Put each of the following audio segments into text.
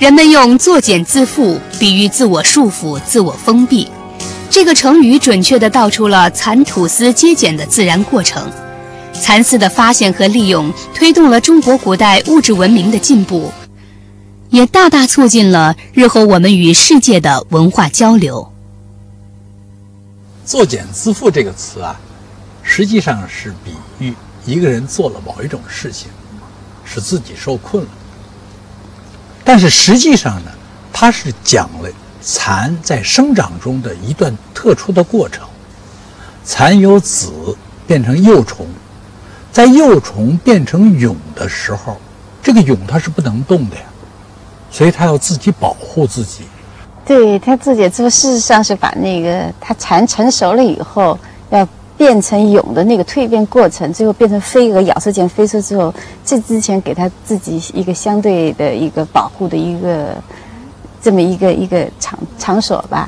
人们用“作茧自缚”比喻自我束缚、自我封闭。这个成语准确地道出了蚕吐丝接茧的自然过程。蚕丝的发现和利用，推动了中国古代物质文明的进步，也大大促进了日后我们与世界的文化交流。“作茧自缚”这个词啊，实际上是比喻一个人做了某一种事情，使自己受困了。但是实际上呢，它是讲了蚕在生长中的一段特殊的过程。蚕由子变成幼虫，在幼虫变成蛹的时候，这个蛹它是不能动的呀，所以它要自己保护自己。对它自己做，事实上是把那个它蚕成熟了以后要。变成蛹的那个蜕变过程，最后变成飞蛾咬射箭飞出之后，这之前给他自己一个相对的一个保护的一个这么一个一个场场所吧。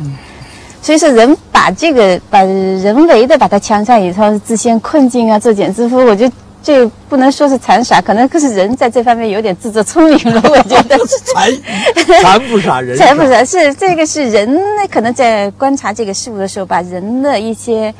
所以说，人把这个把人为的把它强加以后，自陷困境啊，作茧自缚，我觉得这不能说是残傻，可能可是人在这方面有点自作聪明了。我觉得残 残不傻，人残不傻是这个是人可能在观察这个事物的时候，把人的一些。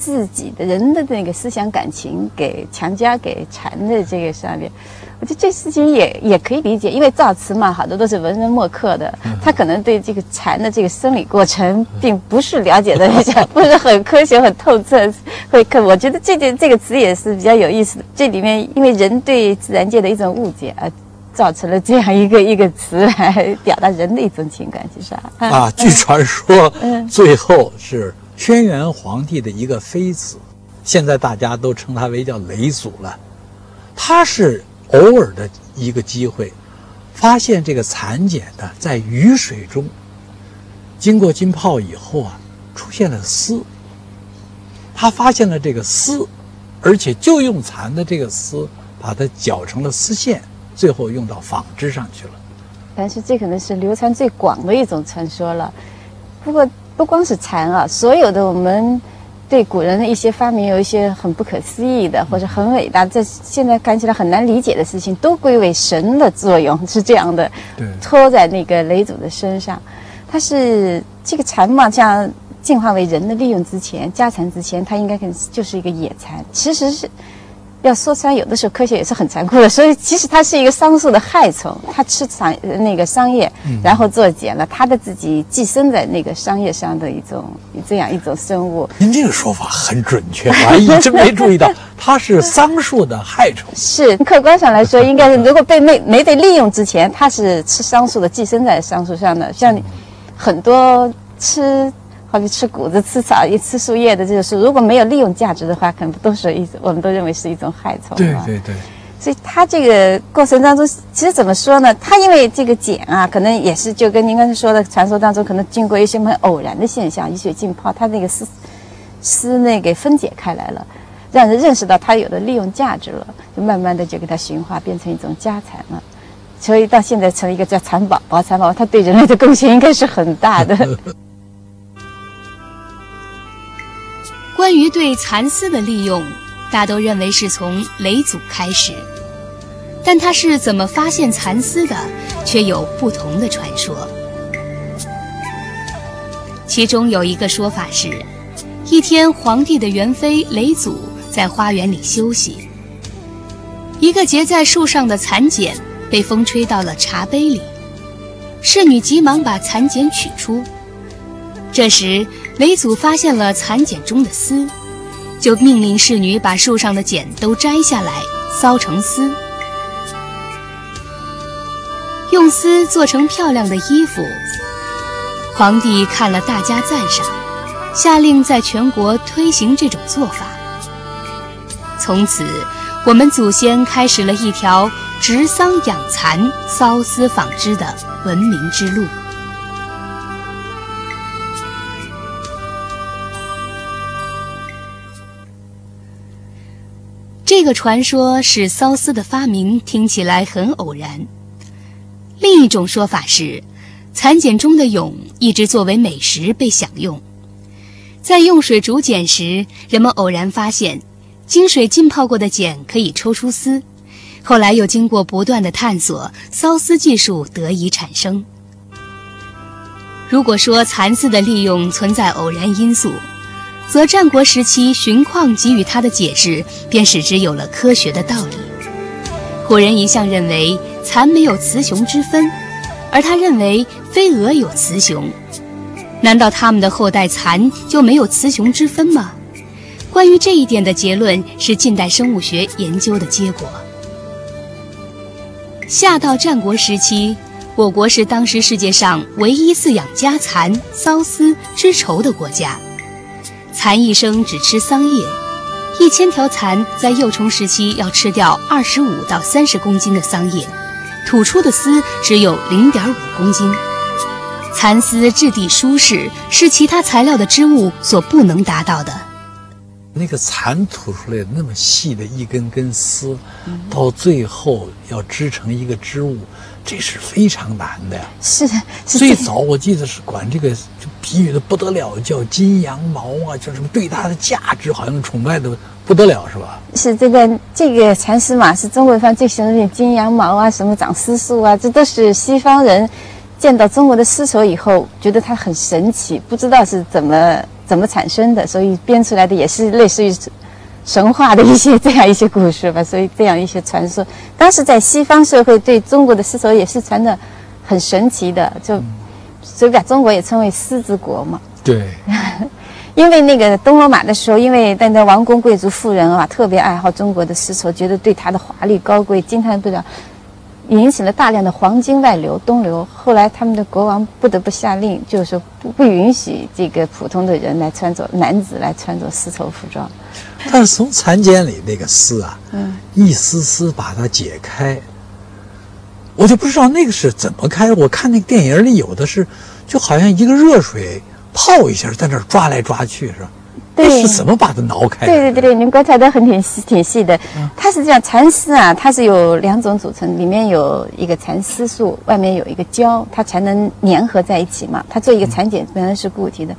自己的人的那个思想感情给强加给禅的这个上面，我觉得这事情也也可以理解，因为造词嘛，好多都是文人墨客的，他可能对这个禅的这个生理过程并不是了解的比较不是很科学很透彻，会可我觉得这件这个词也是比较有意思的。这里面因为人对自然界的一种误解而造成了这样一个一个词来表达人的一种情感，其实啊，据传说，最后是。轩辕皇帝的一个妃子，现在大家都称他为叫雷祖了。他是偶尔的一个机会，发现这个蚕茧呢在雨水中经过浸泡以后啊，出现了丝。他发现了这个丝，而且就用蚕的这个丝把它绞成了丝线，最后用到纺织上去了。但是这可能是流传最广的一种传说了。不过。不光是蚕啊，所有的我们对古人的一些发明有一些很不可思议的，或者很伟大，这现在看起来很难理解的事情，都归为神的作用，是这样的。对，托在那个雷祖的身上，它是这个蚕嘛，像进化为人的利用之前，家蚕之前，它应该跟就是一个野蚕，其实是。要说穿，有的时候科学也是很残酷的。所以，其实它是一个桑树的害虫，它吃桑那个桑叶，然后做茧了。它的自己寄生在那个桑叶上的一种这样一种生物。您这个说法很准确，我还一直没注意到，它 是桑树的害虫。是客观上来说，应该是如果被没没被利用之前，它是吃桑树的，寄生在桑树上的。像很多吃。好比吃谷子、吃草、一吃树叶的这个树，如果没有利用价值的话，可能都是一，我们都认为是一种害虫。对对对。所以它这个过程当中，其实怎么说呢？它因为这个碱啊，可能也是就跟您刚才说的传说当中，可能经过一些很偶然的现象，雨水浸泡，它那个丝丝那给分解开来了，让人认识到它有的利用价值了，就慢慢的就给它驯化，变成一种家蚕了。所以到现在成为一个叫蚕宝宝，蚕宝宝它对人类的贡献应该是很大的。关于对蚕丝的利用，大都认为是从雷祖开始，但他是怎么发现蚕丝的，却有不同的传说。其中有一个说法是，一天皇帝的元妃雷祖在花园里休息，一个结在树上的蚕茧被风吹到了茶杯里，侍女急忙把蚕茧取出，这时。雷祖发现了蚕茧中的丝，就命令侍女把树上的茧都摘下来，烧成丝，用丝做成漂亮的衣服。皇帝看了，大加赞赏，下令在全国推行这种做法。从此，我们祖先开始了一条植桑养蚕、缫丝纺织的文明之路。这个传说使缫丝的发明听起来很偶然。另一种说法是，蚕茧中的蛹一直作为美食被享用。在用水煮茧时，人们偶然发现，经水浸泡过的茧可以抽出丝，后来又经过不断的探索，缫丝技术得以产生。如果说蚕丝的利用存在偶然因素，则战国时期荀况给予他的解释，便使之有了科学的道理。古人一向认为蚕没有雌雄之分，而他认为飞蛾有雌雄，难道他们的后代蚕就没有雌雄之分吗？关于这一点的结论是近代生物学研究的结果。夏到战国时期，我国是当时世界上唯一饲养家蚕、缫丝、织绸的国家。蚕一生只吃桑叶。一千条蚕在幼虫时期要吃掉二十五到三十公斤的桑叶，吐出的丝只有零点五公斤。蚕丝质地舒适，是其他材料的织物所不能达到的。那个蚕吐出来那么细的一根根丝，到最后要织成一个织物，这是非常难的呀。是是最早我记得是管这个就比喻的不得了，叫金羊毛啊，叫什么对它的价值好像崇拜的不得了，是吧？是这个这个蚕丝嘛，是中国方最喜欢的金羊毛啊，什么长丝素啊，这都是西方人见到中国的丝绸以后，觉得它很神奇，不知道是怎么怎么产生的，所以编出来的也是类似于神话的一些这样一些故事吧，所以这样一些传说，当时在西方社会对中国的丝绸也是传的很神奇的，就所以把中国也称为丝之国嘛。对，因为那个东罗马的时候，因为但在王公贵族富人啊，特别爱好中国的丝绸，觉得对它的华丽高贵惊叹不了，引起了大量的黄金外流东流。后来他们的国王不得不下令，就是说不不允许这个普通的人来穿着男子来穿着丝绸服装。但是从蚕茧里那个丝啊，嗯一丝丝把它解开，我就不知道那个是怎么开。我看那个电影里有的是，就好像一个热水泡一下，在那儿抓来抓去，是吧？对那是怎么把它挠开的？对对对对，您观察的很挺细挺细的。它是这样，蚕丝啊，它是有两种组成，里面有一个蚕丝素，外面有一个胶，它才能粘合在一起嘛。它做一个蚕茧本来是固体的，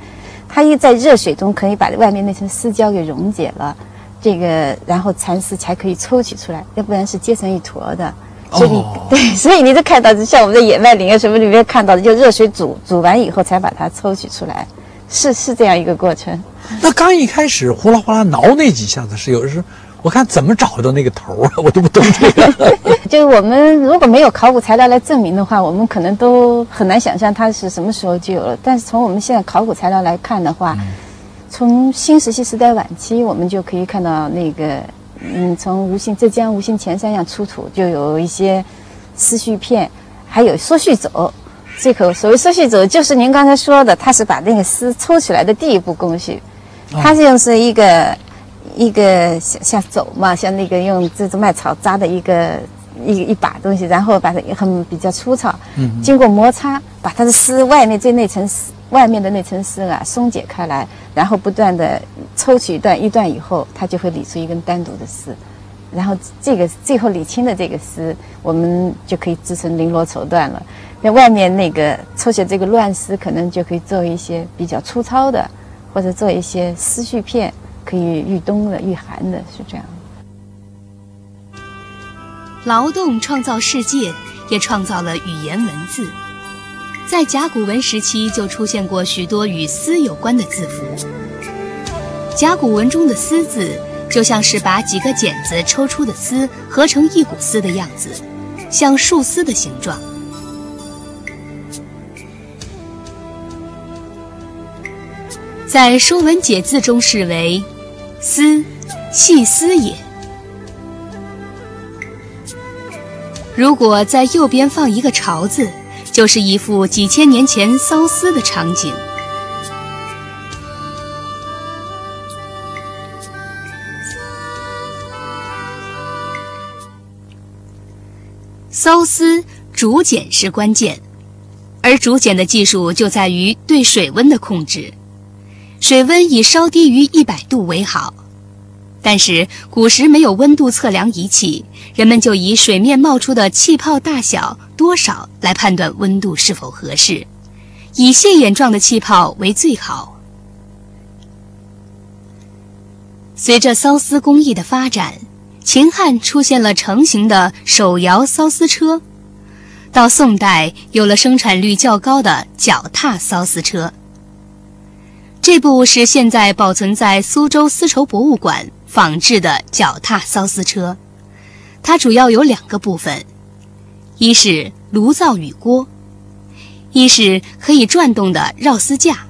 它一在热水中可以把外面那层丝胶给溶解了，这个然后蚕丝才可以抽取出来，要不然是结成一坨的。所以你、哦 对，所以你就看到，就像我们在野外林啊什么里面看到的，就热水煮煮完以后才把它抽取出来，是是这样一个过程。那刚一开始呼啦呼啦挠那几下子是有时，我看怎么找到那个头啊，我都不懂这个。就是我们如果没有考古材料来证明的话，我们可能都很难想象它是什么时候就有了。但是从我们现在考古材料来看的话，从新石器时代晚期，我们就可以看到那个，嗯，从吴兴浙江吴兴前三样出土就有一些丝絮片，还有缩絮走。这口所谓缩絮走，就是您刚才说的，它是把那个丝抽起来的第一步工序，它是用是一个一个像像走嘛，像那个用这种麦草扎的一个一一把东西，然后把它很比较粗糙，经过摩擦，把它的丝外面最那层丝外面的那层丝啊松解开来，然后不断的抽取一段一段以后，它就会理出一根单独的丝。然后这个最后理清的这个丝，我们就可以制成绫罗绸缎了。那外面那个抽起这个乱丝，可能就可以做一些比较粗糙的，或者做一些丝絮片，可以御冬的、御寒的，是这样。劳动创造世界，也创造了语言文字。在甲骨文时期就出现过许多与丝有关的字符。甲骨文中的“丝”字，就像是把几个剪子抽出的丝合成一股丝的样子，像树丝的形状。在《说文解字》中视为“丝，细丝也”。如果在右边放一个“朝”字，就是一幅几千年前缫丝的场景。缫丝竹简是关键，而竹简的技术就在于对水温的控制，水温以稍低于一百度为好。但是古时没有温度测量仪器，人们就以水面冒出的气泡大小多少来判断温度是否合适，以线眼状的气泡为最好。随着缫丝工艺的发展，秦汉出现了成型的手摇缫丝车，到宋代有了生产率较高的脚踏缫丝车。这部是现在保存在苏州丝绸博物馆仿制的脚踏缫丝车，它主要有两个部分，一是炉灶与锅，一是可以转动的绕丝架。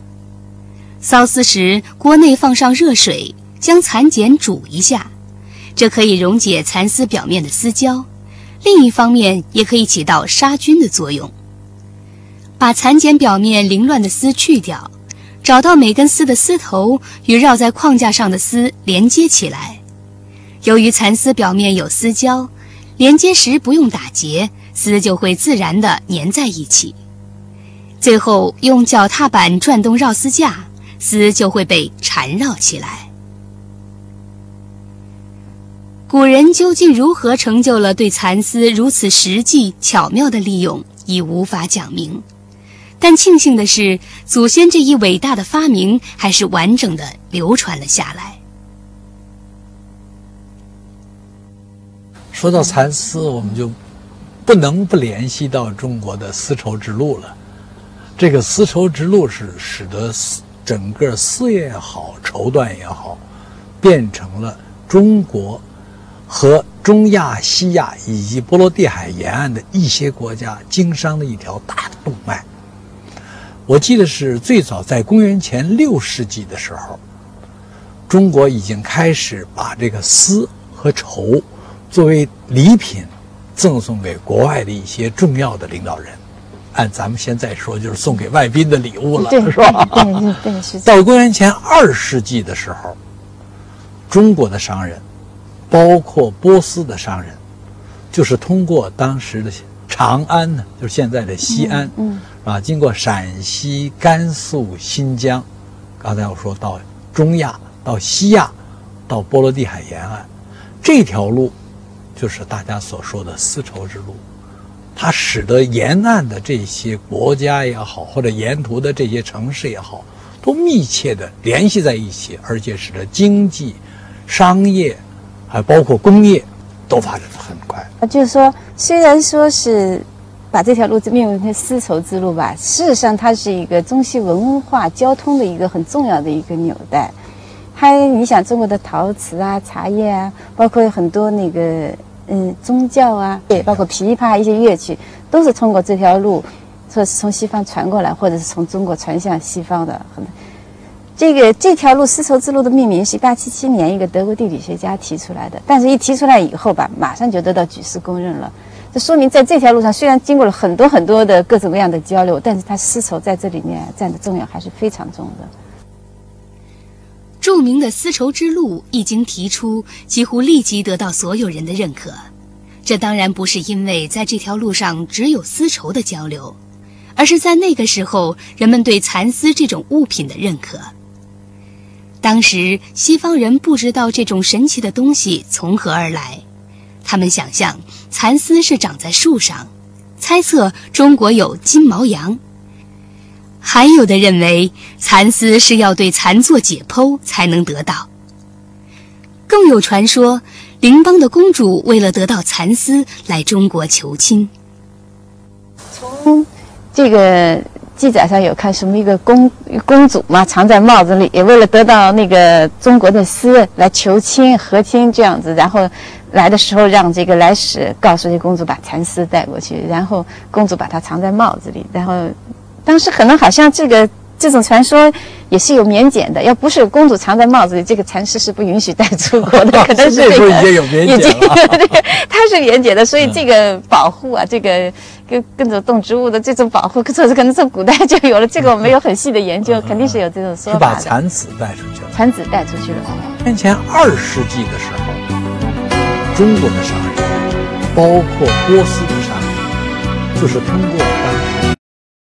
缫丝时，锅内放上热水，将蚕茧煮一下。这可以溶解蚕丝表面的丝胶，另一方面也可以起到杀菌的作用。把蚕茧表面凌乱的丝去掉，找到每根丝的丝头与绕在框架上的丝连接起来。由于蚕丝表面有丝胶，连接时不用打结，丝就会自然地粘在一起。最后用脚踏板转动绕丝架，丝就会被缠绕起来。古人究竟如何成就了对蚕丝如此实际巧妙的利用，已无法讲明。但庆幸的是，祖先这一伟大的发明还是完整的流传了下来。说到蚕丝，我们就不能不联系到中国的丝绸之路了。这个丝绸之路是使得整个丝也好，绸缎也好，变成了中国。和中亚、西亚以及波罗的海沿岸的一些国家经商的一条大的动脉。我记得是最早在公元前六世纪的时候，中国已经开始把这个丝和绸作为礼品赠送给国外的一些重要的领导人。按咱们现在说，就是送给外宾的礼物了，是吧？对对是。到公元前二世纪的时候，中国的商人。包括波斯的商人，就是通过当时的长安呢，就是现在的西安，嗯，啊，经过陕西、甘肃、新疆，刚才我说到中亚、到西亚、到波罗的海沿岸，这条路就是大家所说的丝绸之路，它使得沿岸的这些国家也好，或者沿途的这些城市也好，都密切的联系在一起，而且使得经济、商业。还包括工业，都发展就是说，虽然说是把这条路命名为丝绸之路吧，事实上它是一个中西文化交通的一个很重要的一个纽带。它，你想中国的陶瓷啊、茶叶啊，包括很多那个嗯宗教啊，对，包括琵琶一些乐器，都是通过这条路，说是从西方传过来，或者是从中国传向西方的很。这个这条路丝绸之路的命名是1877年一个德国地理学家提出来的，但是一提出来以后吧，马上就得到举世公认了。这说明在这条路上虽然经过了很多很多的各种各样的交流，但是它丝绸在这里面占的重要还是非常重的。著名的丝绸之路一经提出，几乎立即得到所有人的认可。这当然不是因为在这条路上只有丝绸的交流，而是在那个时候人们对蚕丝这种物品的认可。当时西方人不知道这种神奇的东西从何而来，他们想象蚕丝是长在树上，猜测中国有金毛羊。还有的认为蚕丝是要对蚕做解剖才能得到。更有传说，邻邦的公主为了得到蚕丝来中国求亲。从这个。记载上有看什么一个公公主嘛，藏在帽子里，也为了得到那个中国的丝来求亲和亲这样子，然后来的时候让这个来使告诉这公主把蚕丝带过去，然后公主把它藏在帽子里，然后当时可能好像这个。这种传说也是有免检的，要不是公主藏在帽子里，这个蚕丝是不允许带出国的。可能是这个已经有免检了。它是免检的，所以这个保护啊，这个跟跟着动植物的这种保护，这是可能从古代就有了。这个我没有很细的研究，肯定是有这种说法的。是把蚕子带出去了。蚕子带出去了。先前二世纪的时候，中国的商人，包括波斯的商人，就是通过当时。